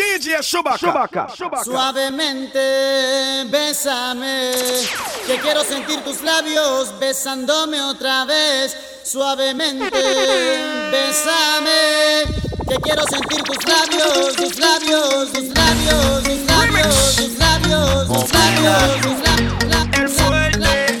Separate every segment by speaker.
Speaker 1: DJ Chewbacca.
Speaker 2: Suavemente, bésame. Que quiero sentir tus labios besándome otra vez. Suavemente, bésame. Que quiero sentir tus labios, tus labios, tus labios, tus labios, tus labios, tus labios, tus labios. El fuerte,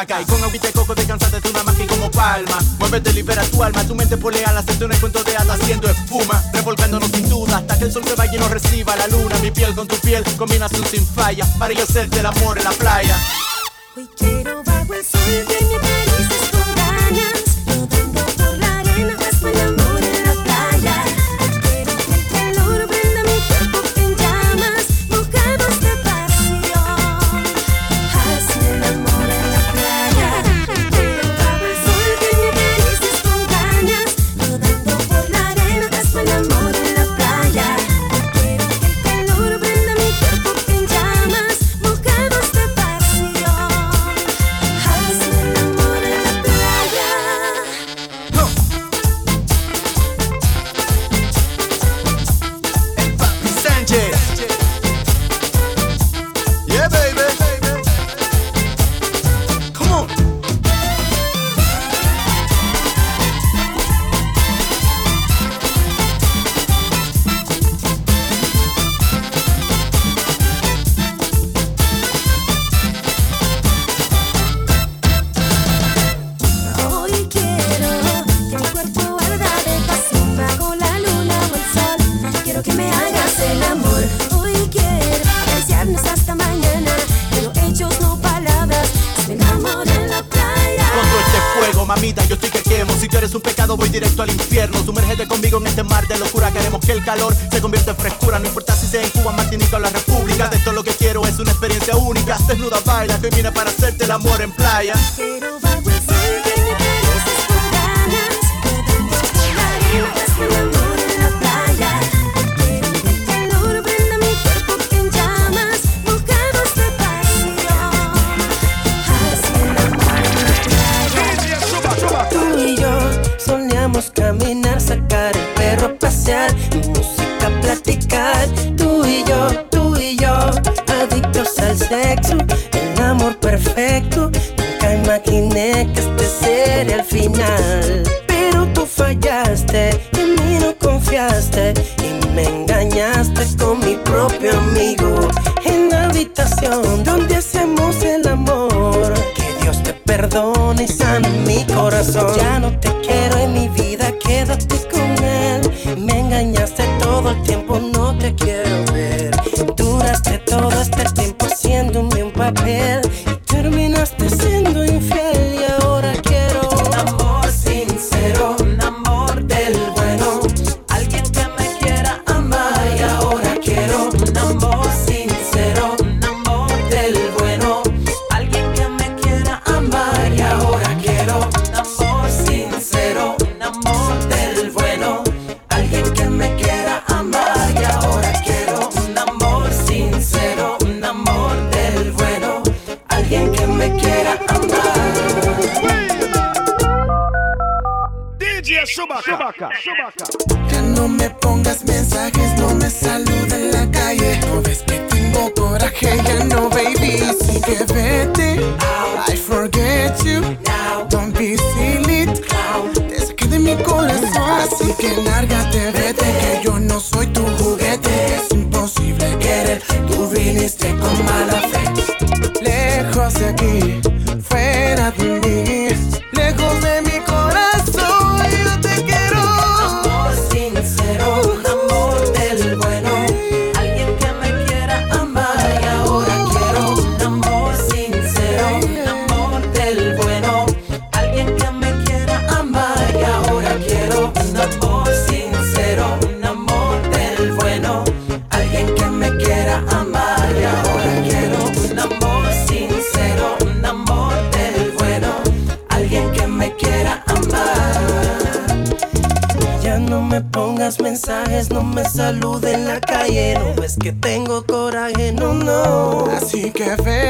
Speaker 3: Y con agüita de coco descansate de una magia como palma. Muévete, libera tu alma, tu mente polea la un encuentro de hadas haciendo espuma Revolcándonos sin duda hasta que el sol se vaya y nos reciba la luna. Mi piel con tu piel, combinación sin falla Para yo hacerte el amor en la playa voy directo al infierno. Sumérgete conmigo en este mar de locura. Queremos que el calor se convierta en frescura. No importa si sea en Cuba, Martinica o la República. De esto lo que quiero es una experiencia única. Desnuda baila que viene para hacerte el amor en playa.
Speaker 4: que
Speaker 1: este sería el final. Pero tú fallaste, en mí no confiaste y me engañaste con mi propio amigo. En la habitación donde hacemos el amor. Que Dios te perdone y sane mi corazón. Ya no te quiero me, así que
Speaker 5: vete. I forget you. Don't be silly. Te saqué de mi corazón, así que lárgate, vete. Que yo no soy tu juguete. Es imposible querer, tú viniste con mala fe. Lejos de aquí.
Speaker 1: calle, no que tengo coraje, no, no.
Speaker 5: Así que
Speaker 1: ve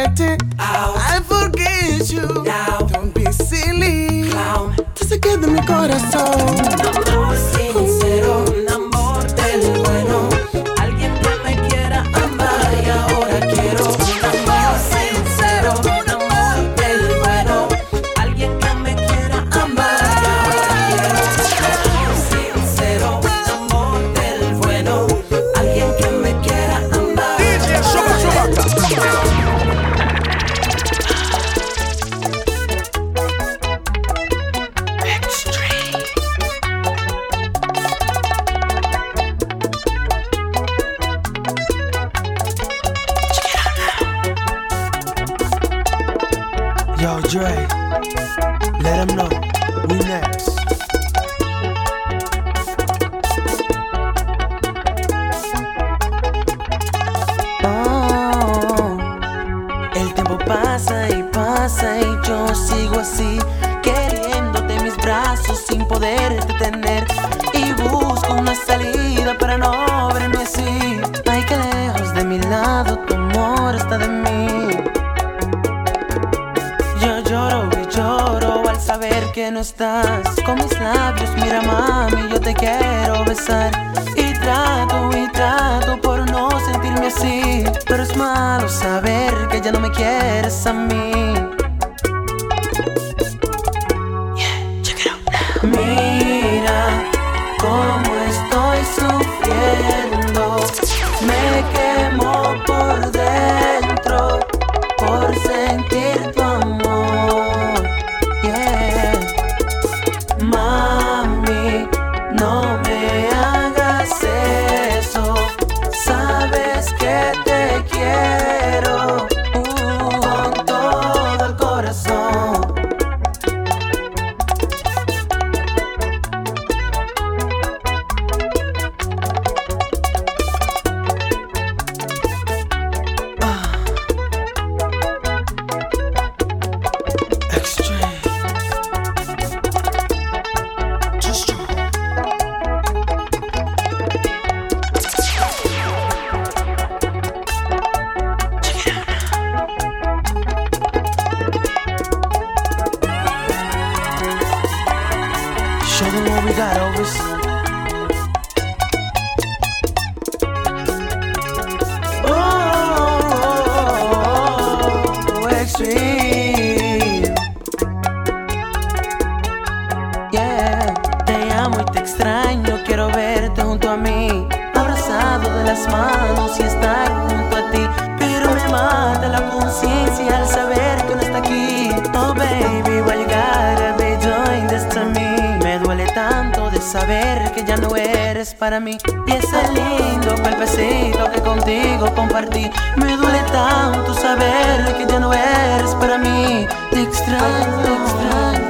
Speaker 1: malo saber que ya no me quieres a mí. Manos y estar junto a ti. Pero me mata la conciencia al saber que no está aquí. Oh baby, be doing this to me? Me duele tanto de saber que ya no eres para mí. Y ese lindo cuerpecito que contigo compartí. Me duele tanto saber que ya no eres para mí. Te extraño, te extraño.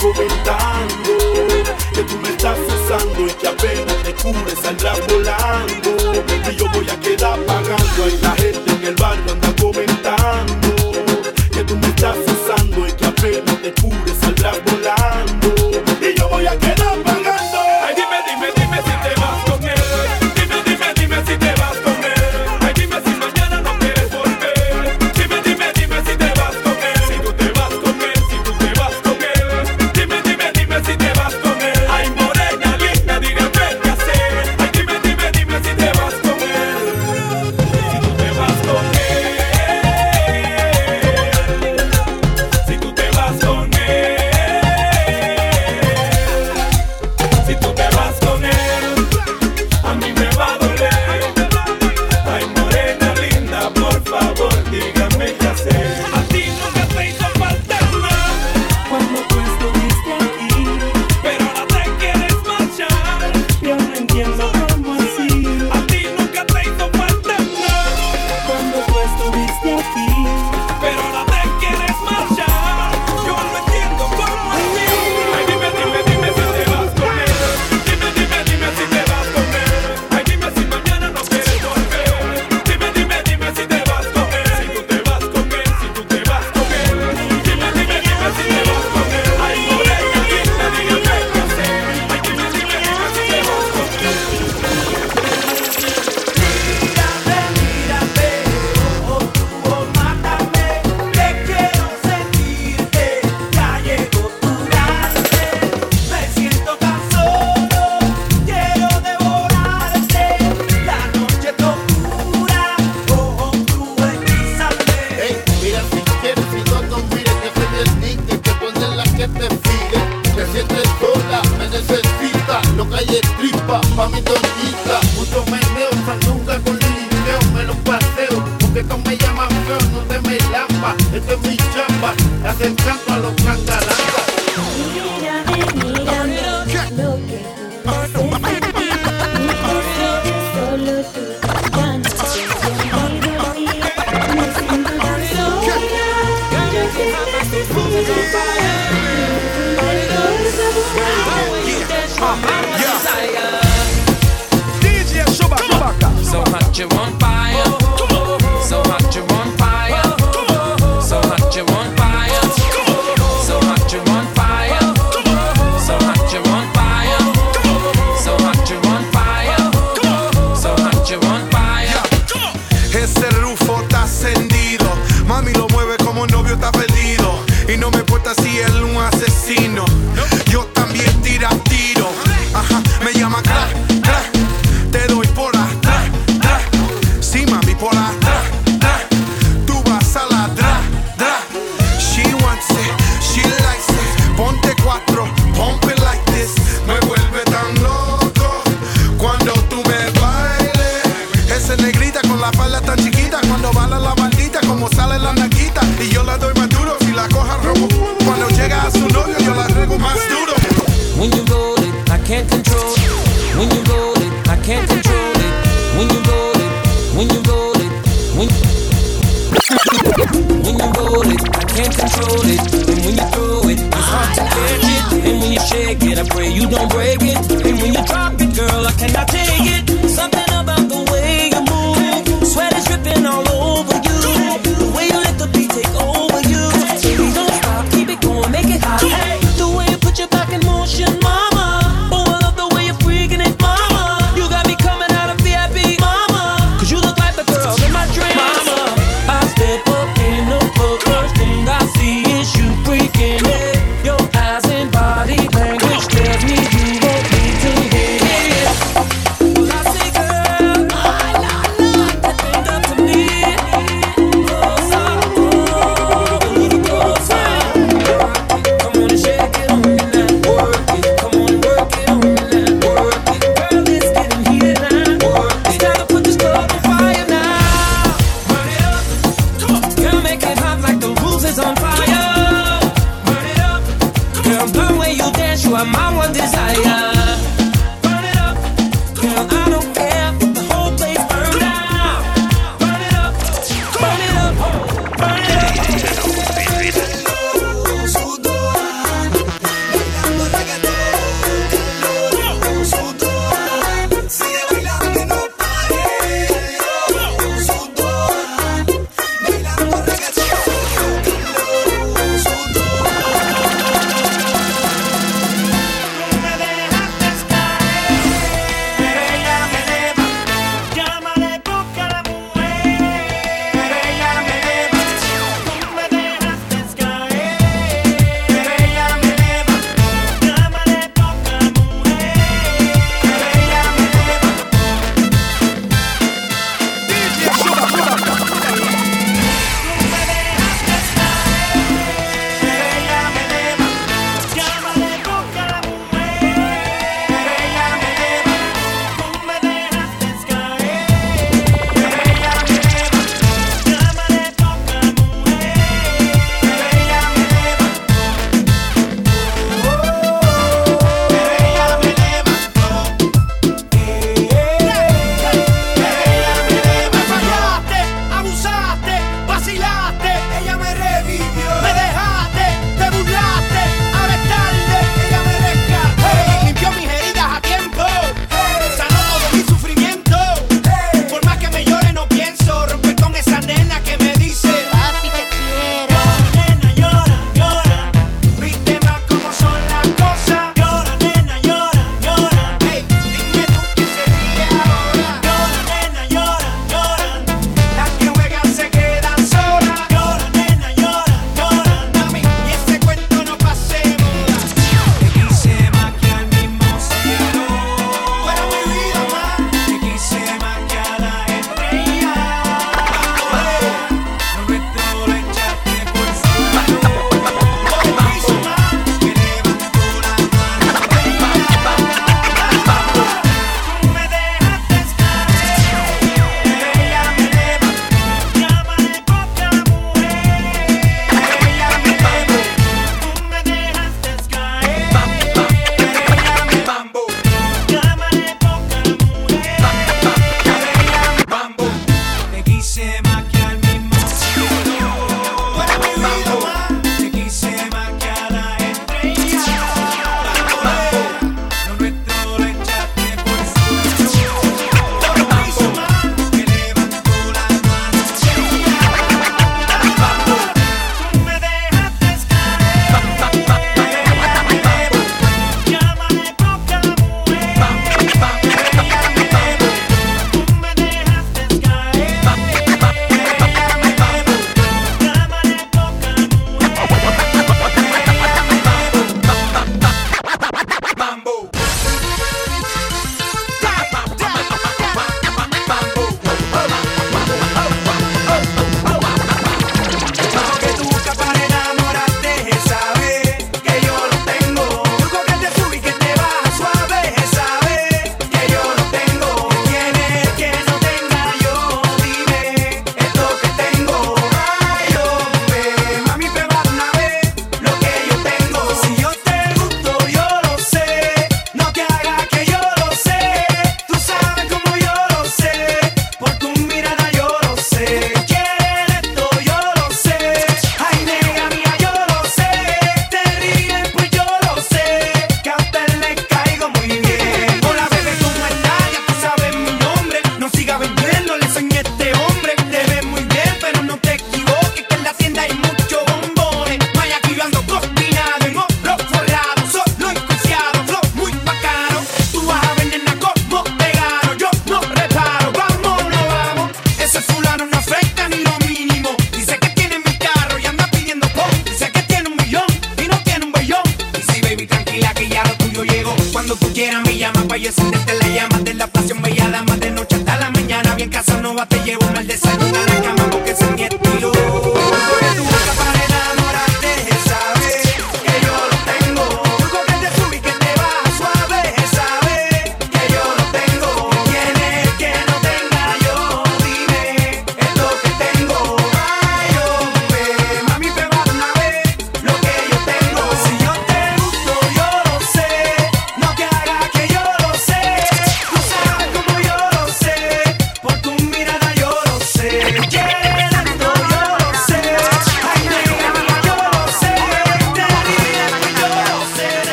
Speaker 6: comentando. Que tú me estás usando y que apenas te cures
Speaker 7: al rap calle tripa, pa' mi doñita. Mucho meneo, sanduca con lilineo, me lo paseo. Porque tú me llamas feo, no te me lampa. Este es mi chamba, le hacen canto a los cangalangas.
Speaker 8: you want.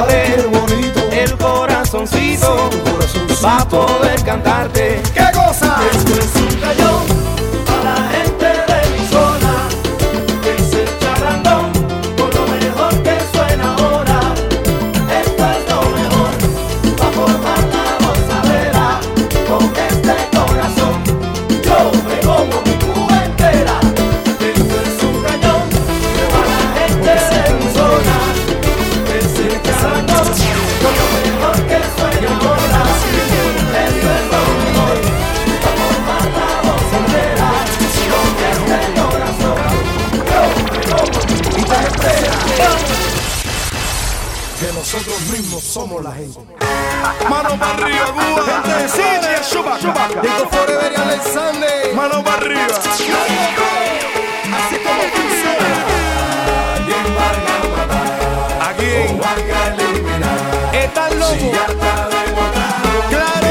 Speaker 9: Late el corazoncito va a poder cantarte.
Speaker 10: ¿Qué
Speaker 11: somos la gente.
Speaker 12: Mano para arriba, Cuba.
Speaker 11: Gente de Chubaca. Digo Forever y Alexander.
Speaker 12: Mano para arriba.
Speaker 11: Así como funciona. Aquí.
Speaker 7: Están locos. Claro.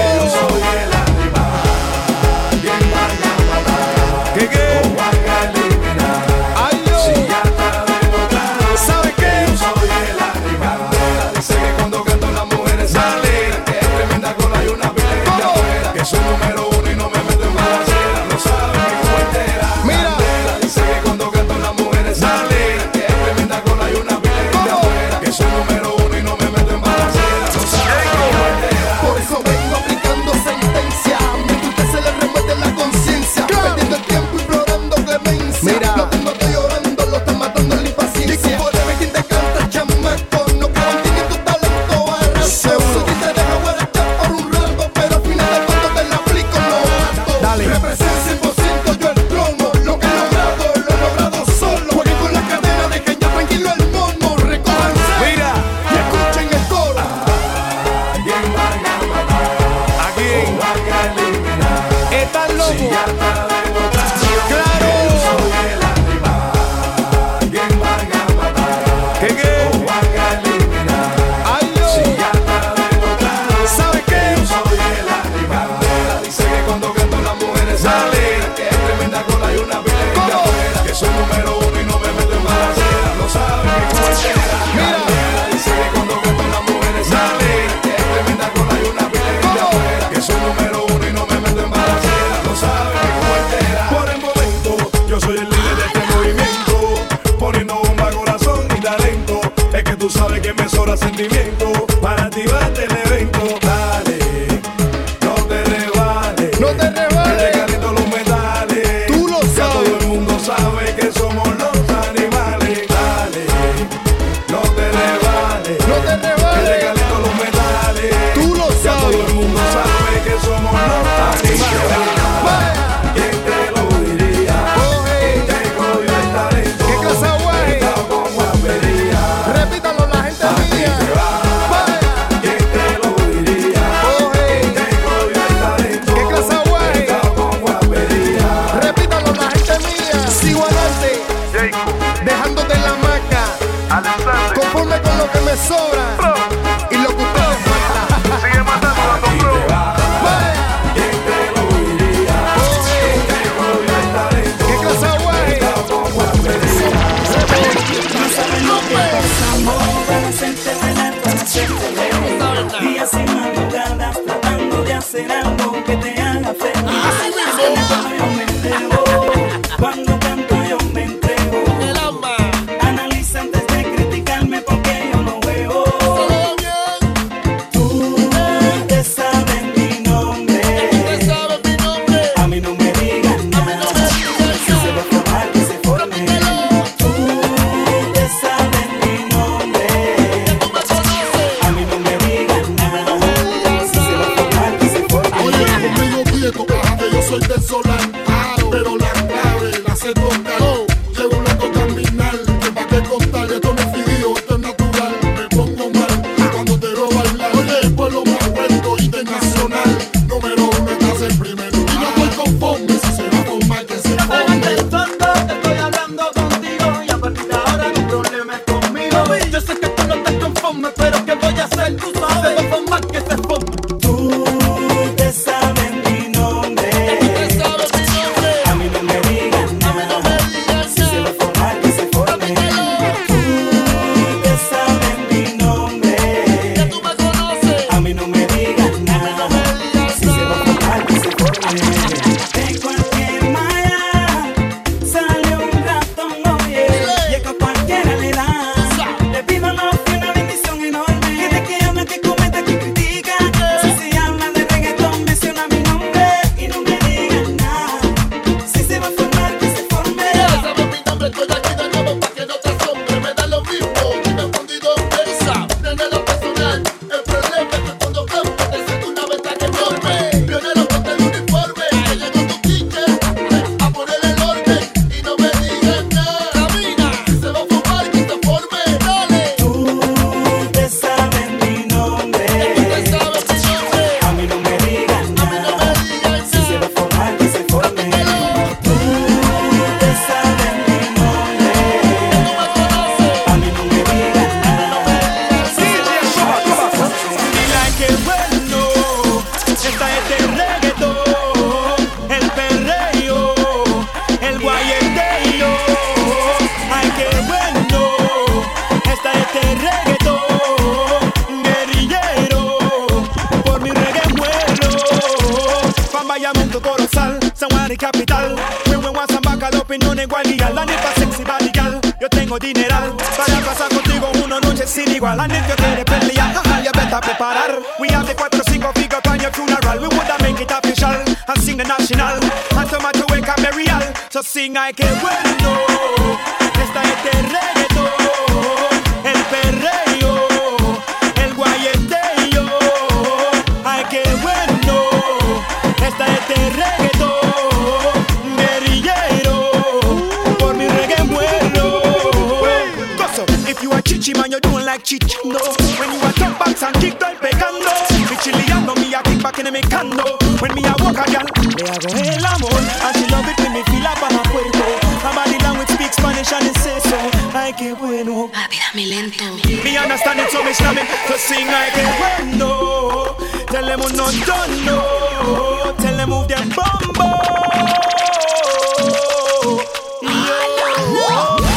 Speaker 13: sing like they run, no. Tell them we're not done, no. Tell them move them bumbo.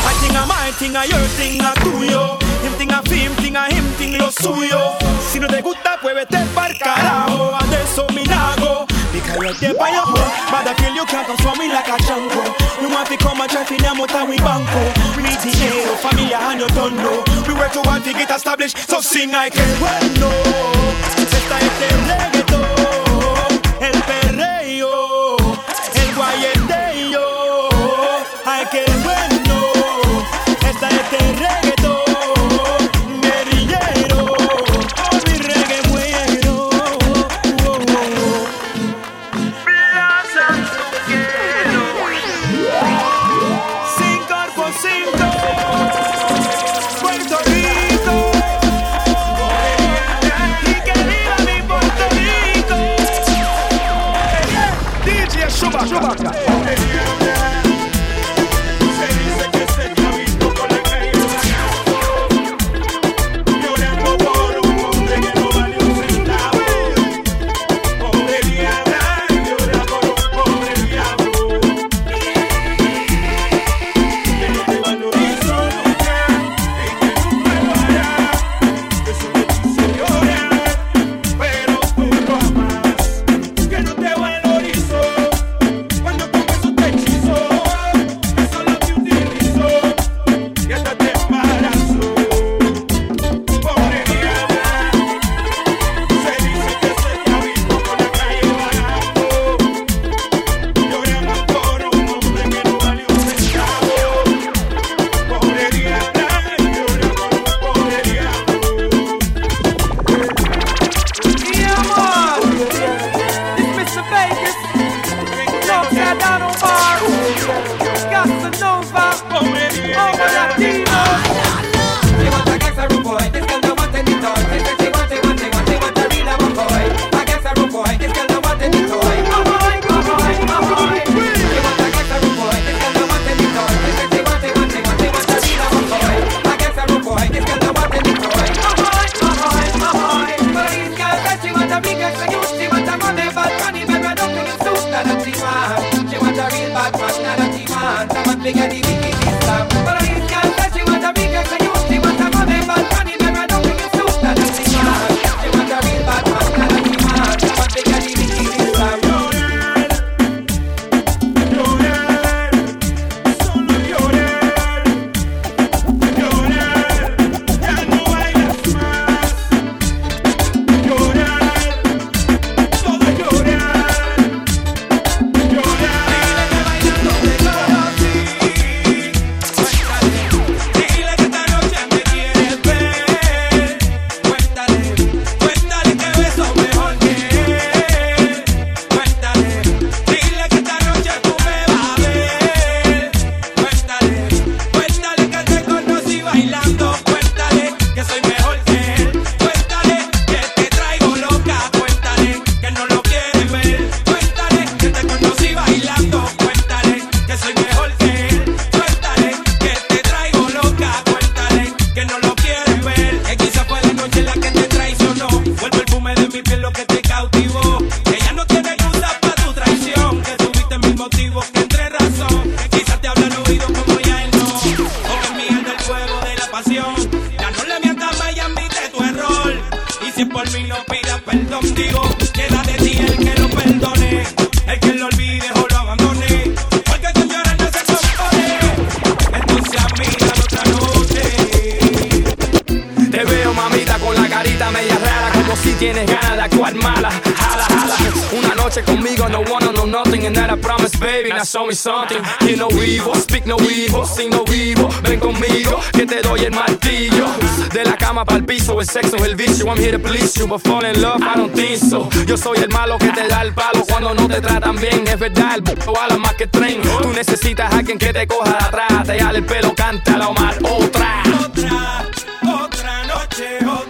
Speaker 13: I think I my thing, I your thing, I do yo. Him thing, I feel him thing, I him thing, lo suyo. Si no te gusta, puede te pa'l. Adesso mi nago. Because you're by your Bad I feel you can't come me like a jungle. You want to come and drive in a motor we banco. Oh. Oh, we need to dinero, familia and your tondo. We work to want to get established, so sing I can. Well, no.
Speaker 14: Esta es el reggaeton. El.
Speaker 15: Noche conmigo, no wanna know nothing, and that I promise, baby. Now show me something. Hear no evil, speak no evil, sing no evil. Ven conmigo, que te doy el martillo. De la cama para el piso, el sexo es el vicio. I'm here to please you, but fall in love, I don't think so. Yo soy el malo que te da el palo cuando no te tratan bien. Es verdad, el b vale más que tren. Tú necesitas a alguien que te coja de atrás, te jale el pelo, canta la Omar. Otra.
Speaker 14: Otra, otra noche, otra.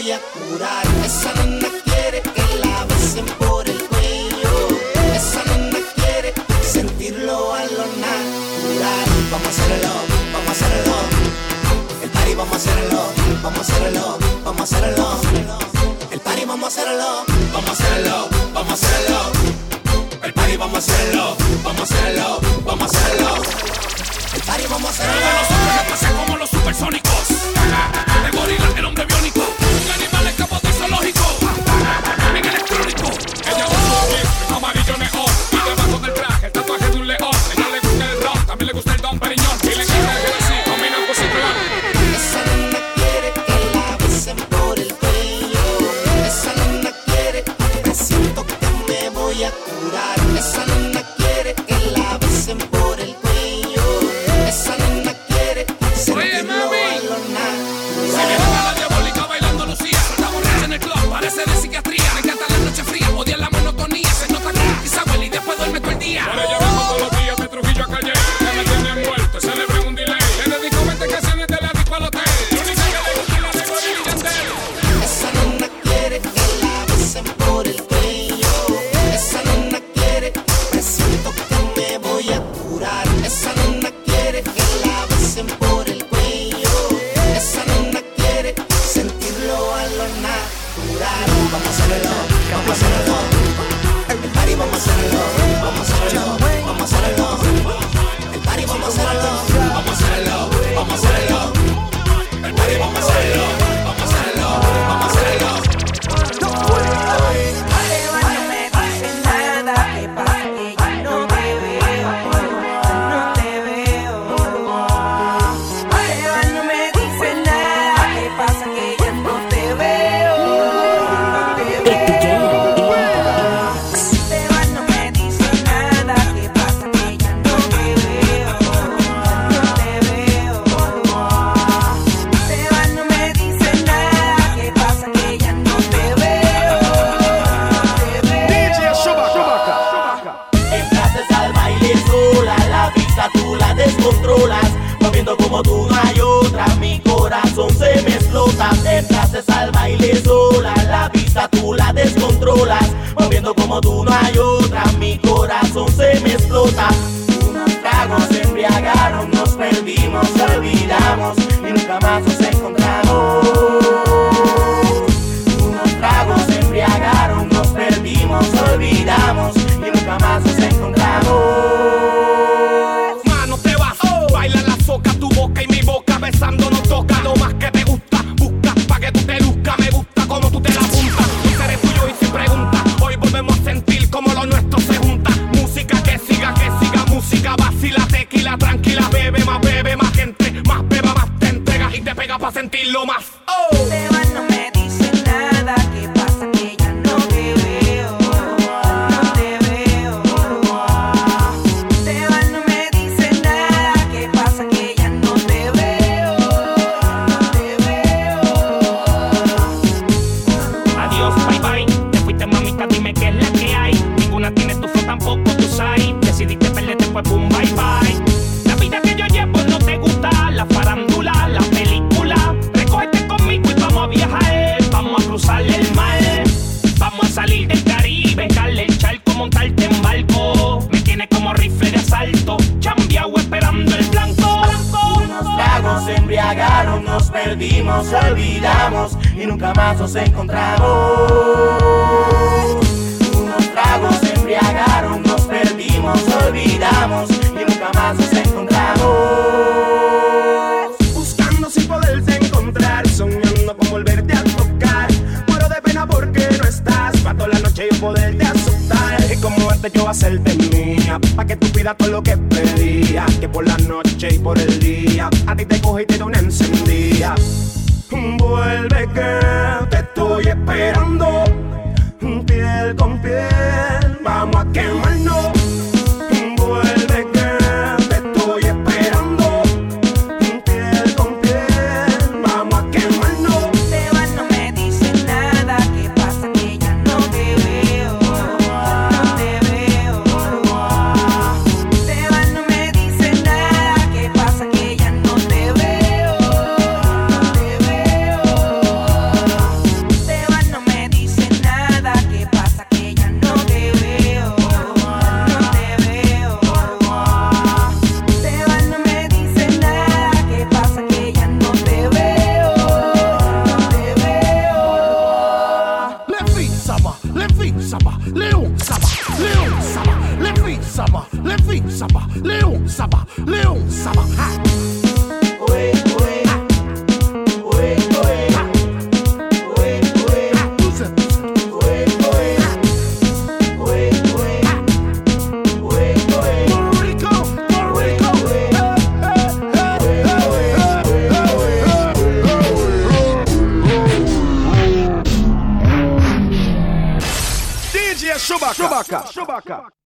Speaker 16: voy a
Speaker 6: curar. Esa nena quiere que la besen por el cuello. Esa nena quiere sentirlo a lo
Speaker 14: natural. Vamos a hacerlo, vamos a hacerlo. El party vamos a hacerlo, vamos a hacerlo, vamos a hacerlo. El party vamos a hacerlo, vamos a hacerlo, vamos a hacerlo. El party vamos a hacerlo, vamos a hacerlo, vamos a hacerlo. El party vamos a hacerlo.
Speaker 8: Nosotros la pasa como los supersónicos. De
Speaker 10: gorila, flota, te
Speaker 17: haces al baile sola, la vista tú la descontrolas, moviendo como tú no hay otra, mi corazón se me explota. Unos tragos se embriagaron, nos perdimos, olvidamos y nunca más nos perdimos, olvidamos y nunca más nos encontramos. Unos tragos embriagaron, nos perdimos, olvidamos
Speaker 13: de yo hacerte mía. Pa' que tú pidas todo lo que pedías. Que por la noche y por el día. A ti te coge y te doy una encendida. Vuelve que te estoy esperando. Piel con piel, vamos a
Speaker 12: quemar.